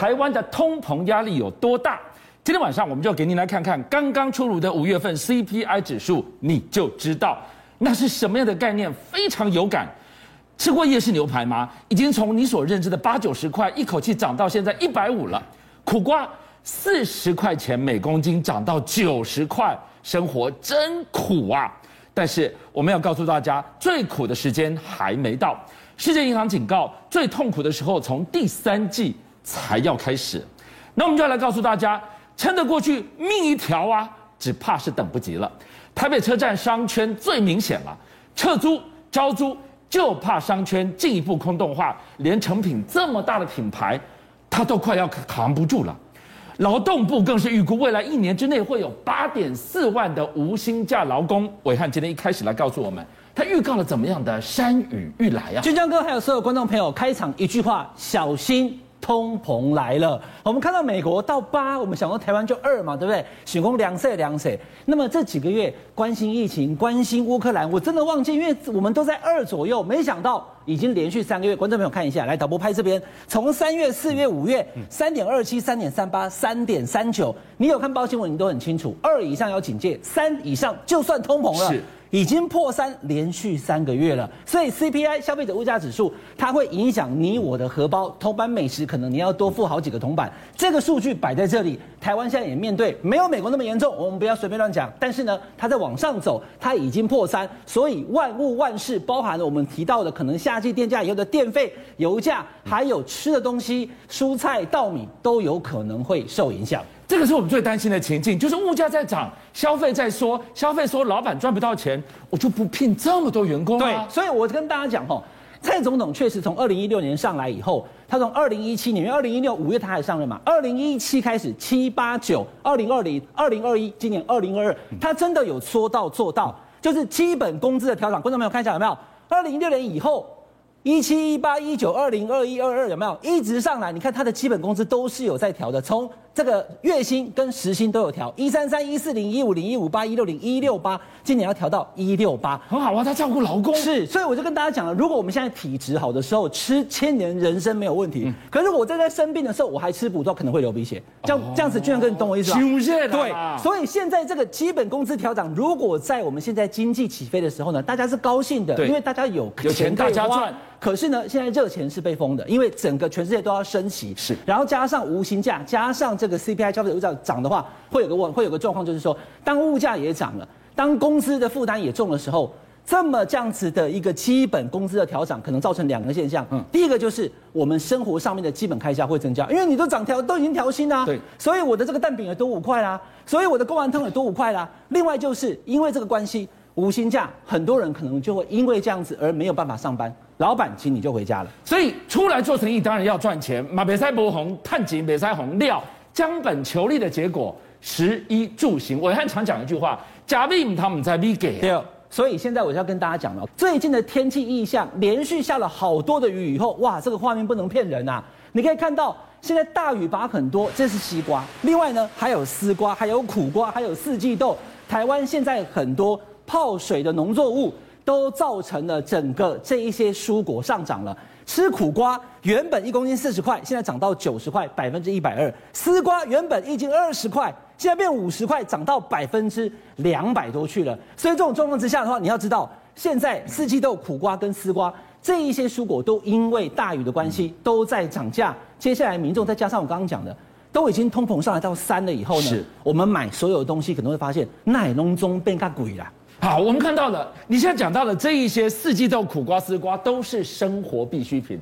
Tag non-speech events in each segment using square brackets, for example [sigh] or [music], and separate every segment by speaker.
Speaker 1: 台湾的通膨压力有多大？今天晚上我们就给您来看看刚刚出炉的五月份 CPI 指数，你就知道那是什么样的概念，非常有感。吃过夜市牛排吗？已经从你所认知的八九十块一口气涨到现在一百五了。苦瓜四十块钱每公斤涨到九十块，生活真苦啊！但是我们要告诉大家，最苦的时间还没到。世界银行警告，最痛苦的时候从第三季才要开始。那我们就要来告诉大家，撑得过去命一条啊，只怕是等不及了。台北车站商圈最明显了，撤租招租。就怕商圈进一步空洞化，连诚品这么大的品牌，它都快要扛不住了。劳动部更是预估，未来一年之内会有八点四万的无薪假劳工。伟汉今天一开始来告诉我们，他预告了怎么样的山雨欲来啊？
Speaker 2: 俊江哥还有所有观众朋友，开场一句话，小心。通膨来了，我们看到美国到八，我们想说台湾就二嘛，对不对？许工两岁两岁。那么这几个月关心疫情，关心乌克兰，我真的忘记，因为我们都在二左右，没想到已经连续三个月。观众朋友看一下，来导播拍这边，从三月、四月、五月，三点二七、三点三八、三点三九，你有看报新闻，你都很清楚，二以上要警戒，三以上就算通膨了。已经破三，连续三个月了，所以 CPI 消费者物价指数它会影响你我的荷包，铜板美食可能你要多付好几个铜板。这个数据摆在这里，台湾现在也面对没有美国那么严重，我们不要随便乱讲。但是呢，它在往上走，它已经破三，所以万物万事，包含了我们提到的可能夏季电价以后的电费、油价，还有吃的东西，蔬菜、稻米都有可能会受影响。
Speaker 1: 这个是我们最担心的情境，就是物价在涨，消费在缩，消费缩老板赚不到钱，我就不聘这么多员工啊。
Speaker 2: 对，所以我跟大家讲哈，蔡总统确实从二零一六年上来以后，他从二零一七年，因为二零一六五月他还上任嘛，二零一七开始七八九，二零二零、二零二一，今年二零二二，他真的有说到做到，就是基本工资的调整。观众朋友看一下有没有？二零一六年以后。一七一八一九二零二一二二有没有一直上来？你看他的基本工资都是有在调的，从这个月薪跟时薪都有调，一三三一四零一五零一五八一六零一六八，今年要调到一六八，
Speaker 1: 很好啊，他照顾劳工。
Speaker 2: 是，所以我就跟大家讲了，如果我们现在体质好的时候吃千年人参没有问题，嗯、可是我在在生病的时候我还吃补药，可能会流鼻血，这样、哦、这样子，俊相哥你懂我意思吧？对，所以现在这个基本工资调涨，如果在我们现在经济起飞的时候呢，大家是高兴的，因为大家有有钱大家赚。可是呢，现在热钱是被封的，因为整个全世界都要升息，是，然后加上无薪假，加上这个 CPI 消费者物价涨的话，会有个问，会有个状况，就是说，当物价也涨了，当工资的负担也重的时候，这么这样子的一个基本工资的调涨，可能造成两个现象。嗯，第一个就是我们生活上面的基本开销会增加，因为你都涨调，都已经调薪啦，对，所以我的这个蛋饼也多五块啦，所以我的贡丸汤也多五块啦。另外就是因为这个关系。无薪假，很多人可能就会因为这样子而没有办法上班，老板请你就回家了。
Speaker 1: 所以出来做生意当然要赚钱，马别塞博红探井别塞红料将本求利的结果，食衣住行。暐瀚常讲一句话，假币他们在逼给。
Speaker 2: 对，所以现在我就要跟大家讲了，最近的天气异象，连续下了好多的雨以后，哇，这个画面不能骗人啊！你可以看到，现在大雨把很多，这是西瓜，另外呢还有丝瓜，还有苦瓜，还有四季豆。台湾现在很多。泡水的农作物都造成了整个这一些蔬果上涨了。吃苦瓜原本一公斤四十块，现在涨到九十块，百分之一百二。丝瓜原本一斤二十块，现在变五十块，涨到百分之两百多去了。所以这种状况之下的话，你要知道，现在四季豆、苦瓜跟丝瓜这一些蔬果都因为大雨的关系都在涨价。接下来民众再加上我刚刚讲的，都已经通膨上来到三了以后呢，我们买所有的东西可能会发现奶农中变个鬼了。
Speaker 1: 好，我们看到了，你现在讲到的这一些四季豆、苦瓜、丝瓜，都是生活必需品，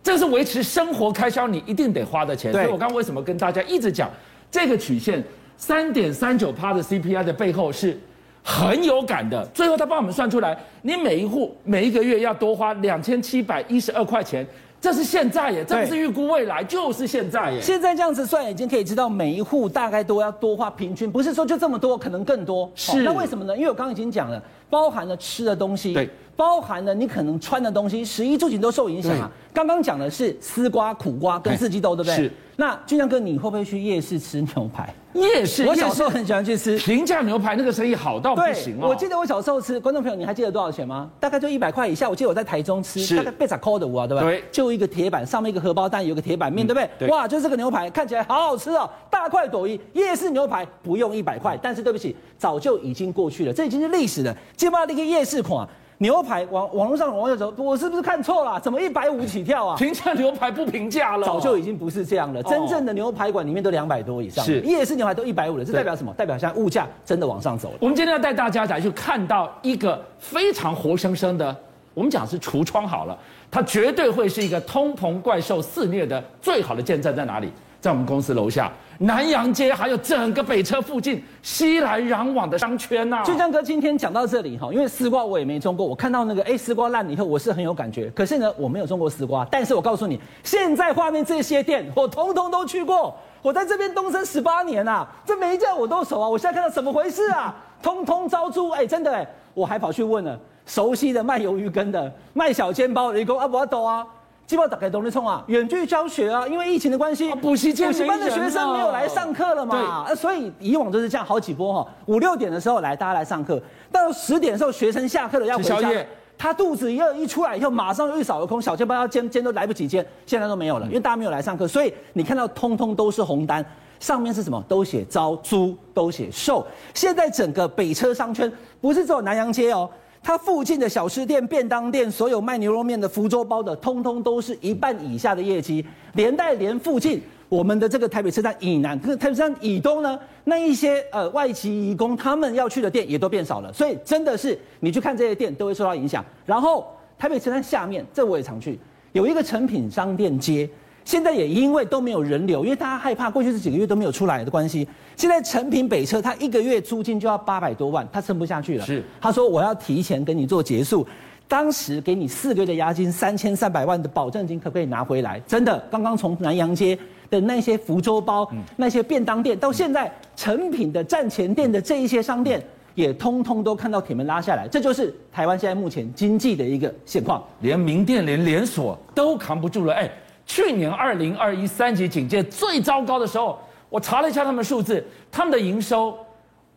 Speaker 1: 这是维持生活开销你一定得花的钱。所以我刚刚为什么跟大家一直讲这个曲线三点三九趴的 CPI 的背后是很有感的。最后他帮我们算出来，你每一户每一个月要多花两千七百一十二块钱。这是现在耶，这不是预估未来，就是现在耶。
Speaker 2: 现在这样子算，已经可以知道每一户大概都要多花平均，不是说就这么多，可能更多。是，那为什么呢？因为我刚刚已经讲了，包含了吃的东西，对，包含了你可能穿的东西，食衣住行都受影响啊。刚刚讲的是丝瓜、苦瓜跟四季豆，对不对？
Speaker 1: 是。
Speaker 2: 那俊亮哥，你会不会去夜市吃牛排？
Speaker 1: 夜市，
Speaker 2: 我小时候很喜欢去吃
Speaker 1: 平价牛排，那个生意好到不行哦。
Speaker 2: 我记得我小时候吃，观众朋友，你还记得多少钱吗？大概就一百块以下。我记得我在台中吃，大概八十块的啊，对不对？对。就一个铁板，上面一个荷包蛋，有个铁板面，对不对？对。哇，就是这个牛排，看起来好好吃哦，大快朵颐。夜市牛排不用一百块，但是对不起，早就已经过去了，这已经是历史了。接不到那个夜市款。牛排网网络上网友说，我是不是看错了？怎么一百五起跳啊？
Speaker 1: 评价牛排不评价了，
Speaker 2: 早就已经不是这样了。真正的牛排馆里面都两百多以上，是夜市牛排都一百五了，这代表什么？代表现在物价真的往上走了。
Speaker 1: 我们今天要带大家来去看到一个非常活生生的，我们讲是橱窗好了，它绝对会是一个通膨怪兽肆虐的最好的见证在哪里？在我们公司楼下。南洋街还有整个北车附近熙来攘往的商圈呐、啊。
Speaker 2: 俊江哥今天讲到这里哈，因为丝瓜我也没种过，我看到那个哎丝瓜烂了以后，我是很有感觉。可是呢，我没有种过丝瓜，但是我告诉你，现在画面这些店我通通都去过。我在这边东升十八年啊，这每一家我都熟啊。我现在看到怎么回事啊？通通招租哎，真的哎，我还跑去问了熟悉的卖鱿鱼羹的、卖小煎包的，你讲啊不要抖啊。基本上打开东西冲啊，远距教学啊，因为疫情的关系，
Speaker 1: 补习补
Speaker 2: 习班的学生没有来上课了嘛，啊，所以以往都是这样好几波哈，五六点的时候来大家来上课，到十点的时候学生下课了要回家，他肚子一饿一出来以后马上又一扫而空，小煎包要煎煎都来不及煎，现在都没有了，因为大家没有来上课，所以你看到通通都是红单，上面是什么？都写招租，都写售。现在整个北车商圈不是只有南洋街哦。它附近的小吃店、便当店，所有卖牛肉面的、福州包的，通通都是一半以下的业绩。连带连附近我们的这个台北车站以南，跟台北车站以东呢，那一些呃外籍移工他们要去的店也都变少了。所以真的是你去看这些店都会受到影响。然后台北车站下面，这我也常去，有一个成品商店街。现在也因为都没有人流，因为大家害怕过去这几个月都没有出来的关系。现在成品北车，他一个月租金就要八百多万，他撑不下去了。
Speaker 1: 是，
Speaker 2: 他说我要提前跟你做结束，当时给你四个月的押金，三千三百万的保证金，可不可以拿回来？真的，刚刚从南洋街的那些福州包、嗯、那些便当店，到现在成品的站前店的这一些商店，也通通都看到铁门拉下来。这就是台湾现在目前经济的一个现况，
Speaker 1: 连名店、连连锁都扛不住了。哎。去年二零二一三级警戒最糟糕的时候，我查了一下他们的数字，他们的营收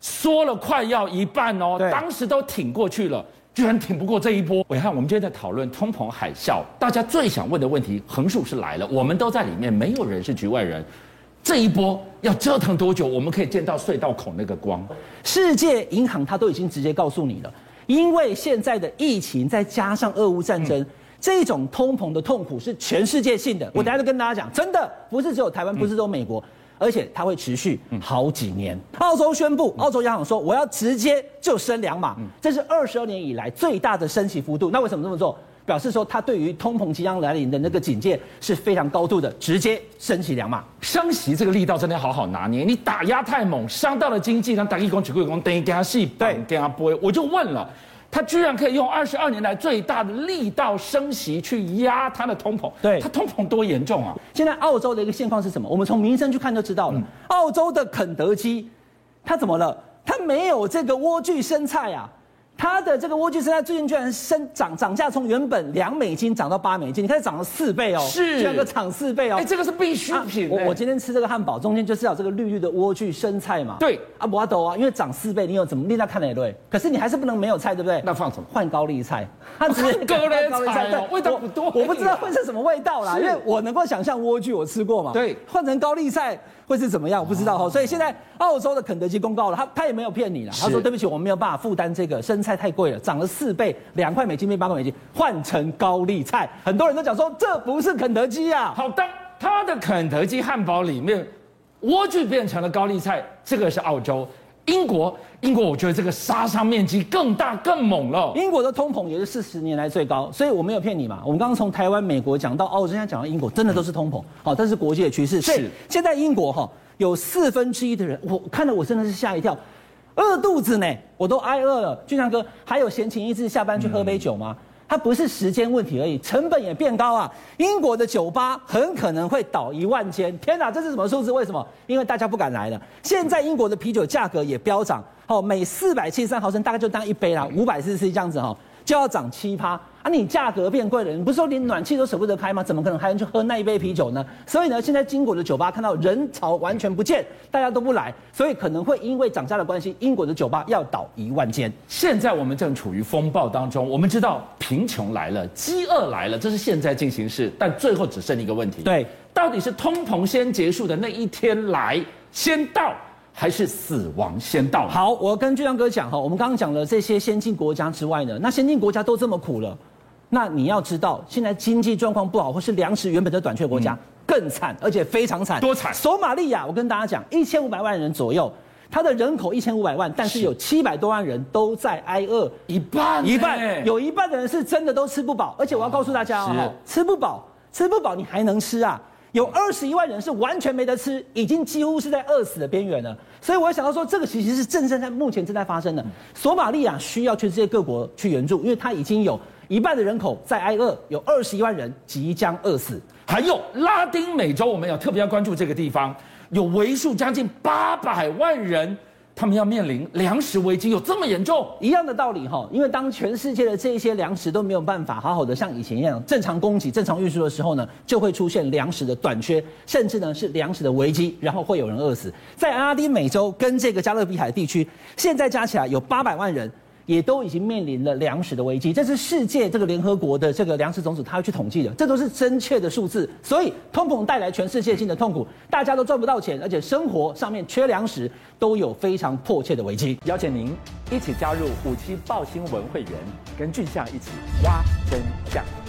Speaker 1: 缩了快要一半哦。对当时都挺过去了，居然挺不过这一波。伟汉，我们今天在讨论通膨海啸，大家最想问的问题，横竖是来了，我们都在里面，没有人是局外人。这一波要折腾多久，我们可以见到隧道口那个光？
Speaker 2: 世界银行它都已经直接告诉你了，因为现在的疫情再加上俄乌战争。嗯这种通膨的痛苦是全世界性的，我等下就跟大家讲，真的不是只有台湾，不是只有美国，而且它会持续好几年。澳洲宣布，澳洲央行说我要直接就升两码，这是二十二年以来最大的升息幅度。那为什么这么做？表示说它对于通膨即将来临的那个警戒是非常高度的，直接升息两码。
Speaker 1: 升息这个力道真的要好好拿捏，你打压太猛，伤到了经济，让大家讲举贵讲等于给他细，对，给他拨。我就问了。他居然可以用二十二年来最大的力道升息去压他的通膨，
Speaker 2: 对，
Speaker 1: 他通膨多严重啊！
Speaker 2: 现在澳洲的一个现况是什么？我们从民生去看就知道了。嗯、澳洲的肯德基，他怎么了？他没有这个莴苣生菜啊。它的这个莴苣生菜最近居然升涨涨价，从原本两美金涨到八美金，你看涨了四倍哦，
Speaker 1: 是，
Speaker 2: 这样个涨四倍哦，
Speaker 1: 哎，这个是必需品。
Speaker 2: 我我今天吃这个汉堡，中间就是要这个绿绿的莴苣生菜嘛。
Speaker 1: 对，
Speaker 2: 啊，不阿斗啊，因为涨四倍，你有怎么令他看得对？可是你还是不能没有菜，对不对？
Speaker 1: 那放什么？
Speaker 2: 换高丽菜，它只是 [laughs]
Speaker 1: 高丽菜，[laughs] 对，味道不多。
Speaker 2: 我不知道会是什么味道啦，因为我能够想象莴苣我吃过嘛。
Speaker 1: 对，
Speaker 2: 换成高丽菜。会是怎么样？我不知道哈，所以现在澳洲的肯德基公告了，他他也没有骗你了，他说对不起，我们没有办法负担这个生菜太贵了，涨了四倍，两块美金变八块美金，换成高丽菜，很多人都讲说这不是肯德基啊。
Speaker 1: 好的，他的肯德基汉堡里面莴苣变成了高丽菜，这个是澳洲。英国，英国，我觉得这个杀伤面积更大更猛了。
Speaker 2: 英国的通膨也是四十年来最高，所以我没有骗你嘛。我们刚刚从台湾、美国讲到澳洲，现在讲到英国，真的都是通膨。好，这是国际的趋势。是。现在英国哈有四分之一的人，我看了我真的是吓一跳，饿肚子呢，我都挨饿了。俊强哥，还有闲情逸致下班去喝杯酒吗？嗯它不是时间问题而已，成本也变高啊！英国的酒吧很可能会倒一万间，天哪，这是什么数字？为什么？因为大家不敢来了。现在英国的啤酒价格也飙涨，好，每四百七十三毫升大概就当一杯啦，五百 CC 这样子哈。就要涨七趴。啊，你价格变贵了，你不是说连暖气都舍不得开吗？怎么可能还能去喝那一杯啤酒呢？所以呢，现在英国的酒吧看到人潮完全不见，大家都不来，所以可能会因为涨价的关系，英国的酒吧要倒一万间。
Speaker 1: 现在我们正处于风暴当中，我们知道贫穷来了，饥饿来了，这是现在进行式，但最后只剩一个问题：
Speaker 2: 对，
Speaker 1: 到底是通膨先结束的那一天来先到？还是死亡先到？
Speaker 2: 好，我跟俊亮哥讲哈，我们刚刚讲了这些先进国家之外呢，那先进国家都这么苦了，那你要知道，现在经济状况不好，或是粮食原本就短缺国家、嗯、更惨，而且非常惨。
Speaker 1: 多惨！
Speaker 2: 索马利亚，我跟大家讲，一千五百万人左右，它的人口一千五百万，但是有七百多万人都在挨饿，
Speaker 1: 一半
Speaker 2: 一半，有一半的人是真的都吃不饱。而且我要告诉大家哦，吃不饱，吃不饱，你还能吃啊？有二十一万人是完全没得吃，已经几乎是在饿死的边缘了。所以我想到说，这个其实是正正在目前正在发生的。索马利亚需要全世界各国去援助，因为它已经有一半的人口在挨饿，有二十一万人即将饿死。
Speaker 1: 还有拉丁美洲，我们要特别要关注这个地方，有为数将近八百万人。他们要面临粮食危机，有这么严重？
Speaker 2: 一样的道理哈，因为当全世界的这些粮食都没有办法好好的像以前一样正常供给、正常运输的时候呢，就会出现粮食的短缺，甚至呢是粮食的危机，然后会有人饿死。在拉丁美洲跟这个加勒比海地区，现在加起来有八百万人。也都已经面临了粮食的危机，这是世界这个联合国的这个粮食总署他要去统计的，这都是真切的数字。所以通膨带来全世界性的痛苦，大家都赚不到钱，而且生活上面缺粮食，都有非常迫切的危机。
Speaker 3: 邀请您一起加入五七报新闻会员，跟俊相一起挖真相。